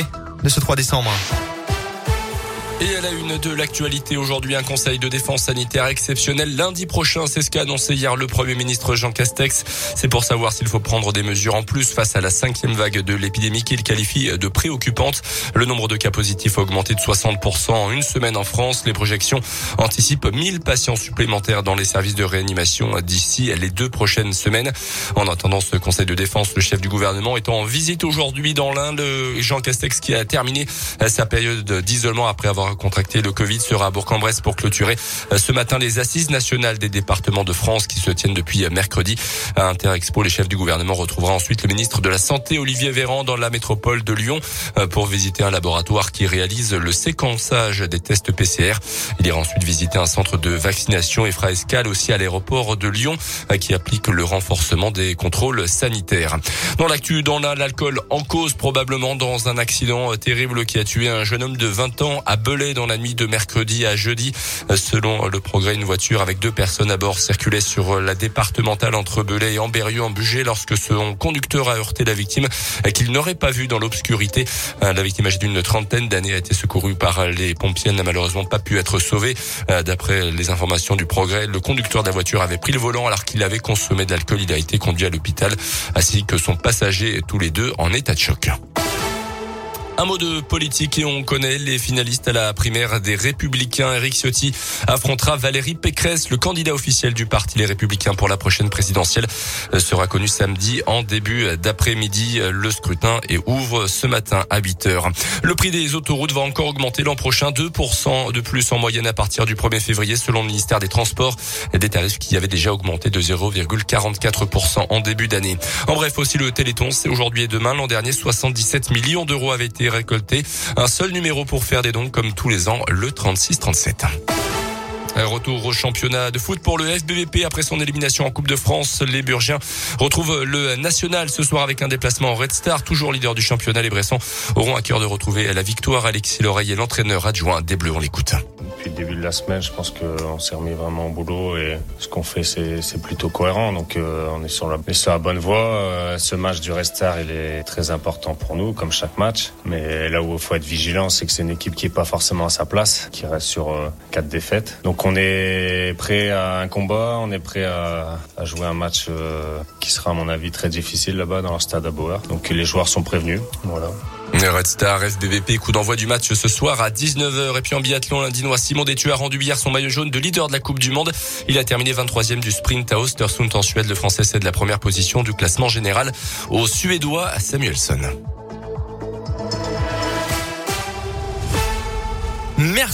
de ce 3 décembre. Et à la une de l'actualité aujourd'hui, un conseil de défense sanitaire exceptionnel lundi prochain. C'est ce qu'a annoncé hier le Premier ministre Jean Castex. C'est pour savoir s'il faut prendre des mesures en plus face à la cinquième vague de l'épidémie qu'il qualifie de préoccupante. Le nombre de cas positifs a augmenté de 60% en une semaine en France. Les projections anticipent 1000 patients supplémentaires dans les services de réanimation d'ici les deux prochaines semaines. En attendant ce conseil de défense, le chef du gouvernement est en visite aujourd'hui dans l'Inde. Jean Castex qui a terminé sa période d'isolement après avoir contracté le Covid sera à Bourg-en-Bresse pour clôturer euh, ce matin les assises nationales des départements de France qui se tiennent depuis euh, mercredi. À Interexpo, les chefs du gouvernement retrouvera ensuite le ministre de la Santé Olivier Véran dans la métropole de Lyon euh, pour visiter un laboratoire qui réalise le séquençage des tests PCR. Il ira ensuite visiter un centre de vaccination et fera escale aussi à l'aéroport de Lyon qui applique le renforcement des contrôles sanitaires. Dans l'actu, dans l'alcool en cause probablement dans un accident terrible qui a tué un jeune homme de 20 ans à Belay dans la nuit de mercredi à jeudi. Selon le progrès, une voiture avec deux personnes à bord circulait sur la départementale entre Belay et Amberieu en Bugey lorsque son conducteur a heurté la victime qu'il n'aurait pas vu dans l'obscurité. La victime âgée d'une trentaine d'années a été secourue par les pompiers. Elle n'a malheureusement pas pu être sauvée. D'après les informations du progrès, le conducteur de la voiture avait pris le volant alors qu'il avait consommé de l'alcool. Il a été conduit à l'hôpital ainsi que son passager, tous les deux en état de choc. Un mot de politique et on connaît les finalistes à la primaire des Républicains. Eric Ciotti affrontera Valérie Pécresse, le candidat officiel du parti Les Républicains pour la prochaine présidentielle sera connu samedi en début d'après-midi. Le scrutin est ouvre ce matin à 8 heures. Le prix des autoroutes va encore augmenter l'an prochain, 2% de plus en moyenne à partir du 1er février selon le ministère des Transports. Des tarifs qui avaient déjà augmenté de 0,44% en début d'année. En bref, aussi le Téléthon, c'est aujourd'hui et demain. L'an dernier, 77 millions d'euros avaient été récolté. Un seul numéro pour faire des dons comme tous les ans, le 36-37. Retour au championnat de foot pour le SBVP après son élimination en Coupe de France. Les Burgiens retrouvent le national ce soir avec un déplacement en Red Star, toujours leader du championnat. Les Bressons auront à cœur de retrouver la victoire. Alexis Loreille et l'entraîneur adjoint des Bleus, on l'écoute le début de la semaine, je pense qu'on s'est remis vraiment au boulot et ce qu'on fait, c'est plutôt cohérent. Donc euh, on est sur la, bonne voie. Euh, ce match du Restar, il est très important pour nous, comme chaque match. Mais là où il faut être vigilant, c'est que c'est une équipe qui est pas forcément à sa place, qui reste sur euh, quatre défaites. Donc on est prêt à un combat, on est prêt à, jouer un match qui sera à mon avis très difficile là-bas dans le stade à Bauer. Donc les joueurs sont prévenus. Voilà. Red Star SBVP, coup d'envoi du match ce soir à 19h. Et puis en biathlon, l'Indinois Simon Détu a rendu hier son maillot jaune de leader de la Coupe du Monde. Il a terminé 23e du sprint à Ostersund en Suède. Le Français cède la première position du classement général au Suédois Samuelson.